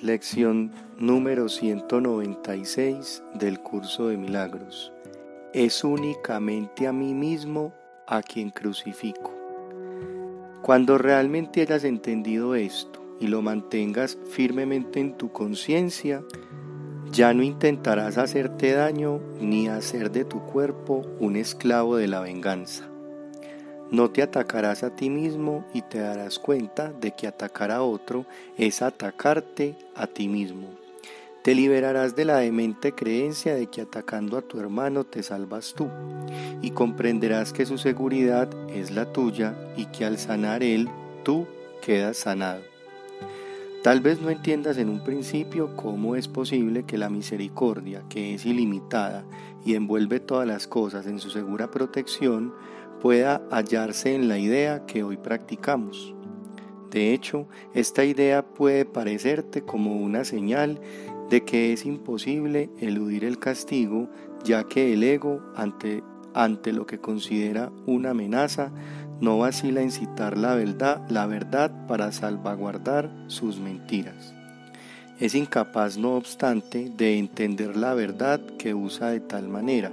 Lección número 196 del curso de milagros. Es únicamente a mí mismo a quien crucifico. Cuando realmente hayas entendido esto y lo mantengas firmemente en tu conciencia, ya no intentarás hacerte daño ni hacer de tu cuerpo un esclavo de la venganza. No te atacarás a ti mismo y te darás cuenta de que atacar a otro es atacarte a ti mismo. Te liberarás de la demente creencia de que atacando a tu hermano te salvas tú y comprenderás que su seguridad es la tuya y que al sanar él, tú quedas sanado. Tal vez no entiendas en un principio cómo es posible que la misericordia, que es ilimitada y envuelve todas las cosas en su segura protección, pueda hallarse en la idea que hoy practicamos. De hecho, esta idea puede parecerte como una señal de que es imposible eludir el castigo, ya que el ego, ante, ante lo que considera una amenaza, no vacila en citar la verdad, la verdad para salvaguardar sus mentiras. Es incapaz, no obstante, de entender la verdad que usa de tal manera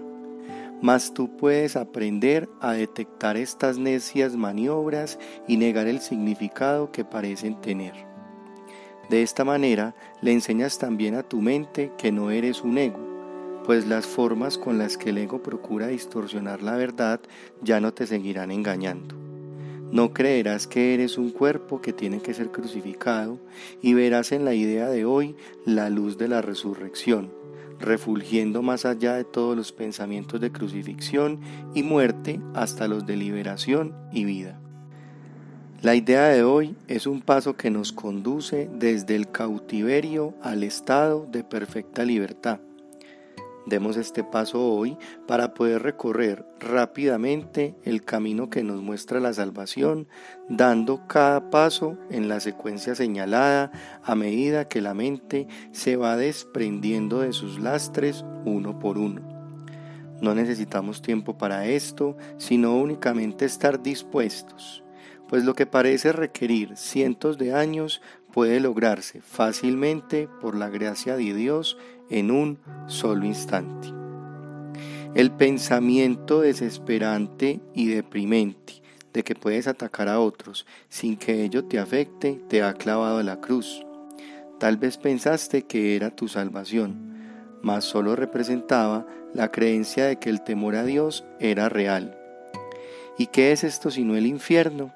mas tú puedes aprender a detectar estas necias maniobras y negar el significado que parecen tener. De esta manera le enseñas también a tu mente que no eres un ego, pues las formas con las que el ego procura distorsionar la verdad ya no te seguirán engañando. No creerás que eres un cuerpo que tiene que ser crucificado y verás en la idea de hoy la luz de la resurrección refulgiendo más allá de todos los pensamientos de crucifixión y muerte hasta los de liberación y vida. La idea de hoy es un paso que nos conduce desde el cautiverio al estado de perfecta libertad Demos este paso hoy para poder recorrer rápidamente el camino que nos muestra la salvación, dando cada paso en la secuencia señalada a medida que la mente se va desprendiendo de sus lastres uno por uno. No necesitamos tiempo para esto, sino únicamente estar dispuestos, pues lo que parece requerir cientos de años puede lograrse fácilmente por la gracia de Dios en un solo instante. El pensamiento desesperante y deprimente de que puedes atacar a otros sin que ello te afecte te ha clavado a la cruz. Tal vez pensaste que era tu salvación, mas solo representaba la creencia de que el temor a Dios era real. ¿Y qué es esto sino el infierno?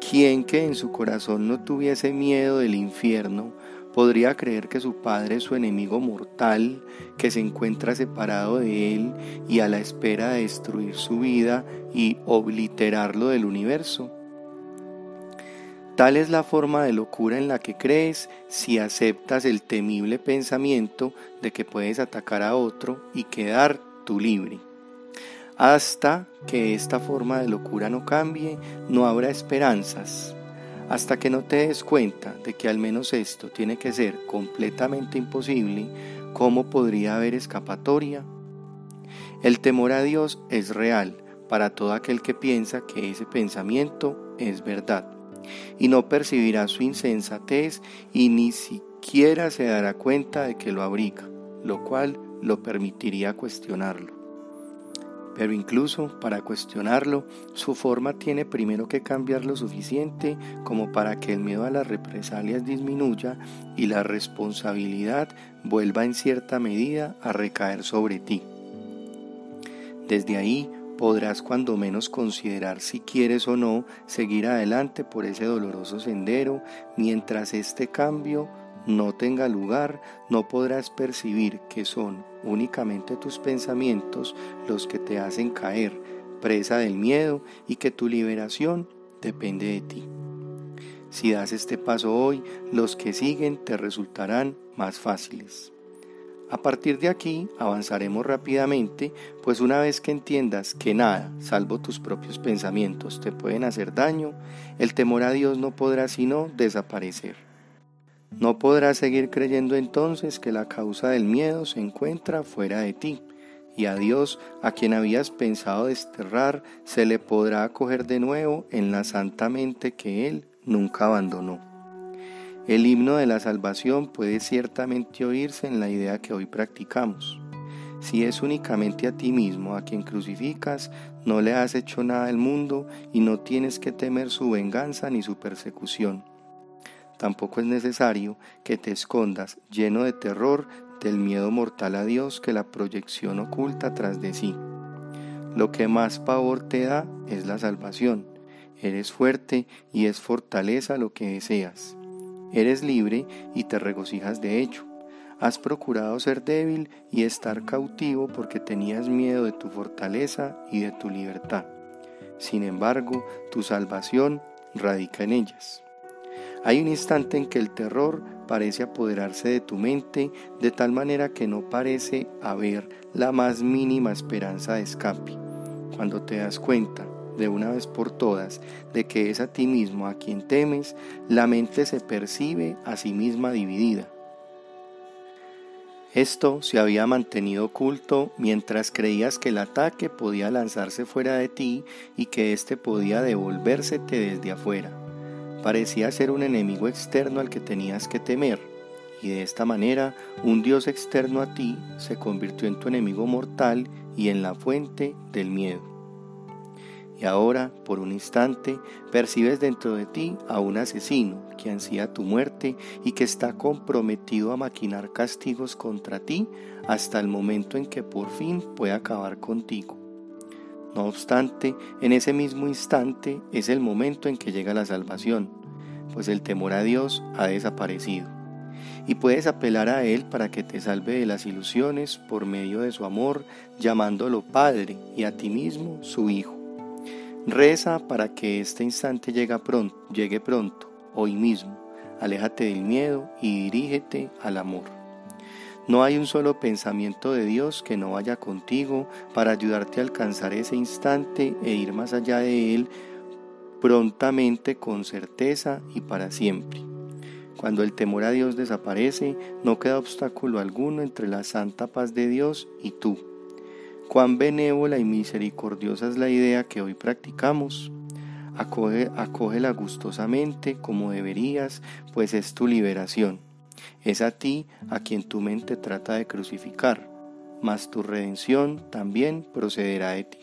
¿Quién que en su corazón no tuviese miedo del infierno podría creer que su padre es su enemigo mortal, que se encuentra separado de él y a la espera de destruir su vida y obliterarlo del universo? Tal es la forma de locura en la que crees si aceptas el temible pensamiento de que puedes atacar a otro y quedar tú libre. Hasta que esta forma de locura no cambie, no habrá esperanzas. Hasta que no te des cuenta de que al menos esto tiene que ser completamente imposible, ¿cómo podría haber escapatoria? El temor a Dios es real para todo aquel que piensa que ese pensamiento es verdad, y no percibirá su insensatez y ni siquiera se dará cuenta de que lo abriga, lo cual lo permitiría cuestionarlo. Pero incluso para cuestionarlo, su forma tiene primero que cambiar lo suficiente como para que el miedo a las represalias disminuya y la responsabilidad vuelva en cierta medida a recaer sobre ti. Desde ahí podrás cuando menos considerar si quieres o no seguir adelante por ese doloroso sendero mientras este cambio no tenga lugar, no podrás percibir que son únicamente tus pensamientos los que te hacen caer presa del miedo y que tu liberación depende de ti. Si das este paso hoy, los que siguen te resultarán más fáciles. A partir de aquí avanzaremos rápidamente, pues una vez que entiendas que nada, salvo tus propios pensamientos, te pueden hacer daño, el temor a Dios no podrá sino desaparecer. No podrás seguir creyendo entonces que la causa del miedo se encuentra fuera de ti, y a Dios, a quien habías pensado desterrar, se le podrá acoger de nuevo en la santa mente que Él nunca abandonó. El himno de la salvación puede ciertamente oírse en la idea que hoy practicamos. Si es únicamente a ti mismo a quien crucificas, no le has hecho nada al mundo y no tienes que temer su venganza ni su persecución. Tampoco es necesario que te escondas lleno de terror del miedo mortal a Dios que la proyección oculta tras de sí. Lo que más pavor te da es la salvación. Eres fuerte y es fortaleza lo que deseas. Eres libre y te regocijas de hecho. Has procurado ser débil y estar cautivo porque tenías miedo de tu fortaleza y de tu libertad. Sin embargo, tu salvación radica en ellas. Hay un instante en que el terror parece apoderarse de tu mente de tal manera que no parece haber la más mínima esperanza de escape. Cuando te das cuenta de una vez por todas de que es a ti mismo a quien temes, la mente se percibe a sí misma dividida. Esto se había mantenido oculto mientras creías que el ataque podía lanzarse fuera de ti y que éste podía devolvérsete desde afuera. Parecía ser un enemigo externo al que tenías que temer, y de esta manera un Dios externo a ti se convirtió en tu enemigo mortal y en la fuente del miedo. Y ahora, por un instante, percibes dentro de ti a un asesino que ansía tu muerte y que está comprometido a maquinar castigos contra ti hasta el momento en que por fin puede acabar contigo. No obstante, en ese mismo instante es el momento en que llega la salvación, pues el temor a Dios ha desaparecido. Y puedes apelar a Él para que te salve de las ilusiones por medio de su amor, llamándolo Padre y a ti mismo su Hijo. Reza para que este instante llegue pronto, llegue pronto, hoy mismo. Aléjate del miedo y dirígete al amor. No hay un solo pensamiento de Dios que no vaya contigo para ayudarte a alcanzar ese instante e ir más allá de él prontamente, con certeza y para siempre. Cuando el temor a Dios desaparece, no queda obstáculo alguno entre la santa paz de Dios y tú Cuán benévola y misericordiosa es la idea que hoy practicamos. Acoge, acógela gustosamente como deberías, pues es tu liberación. Es a ti a quien tu mente trata de crucificar, mas tu redención también procederá de ti.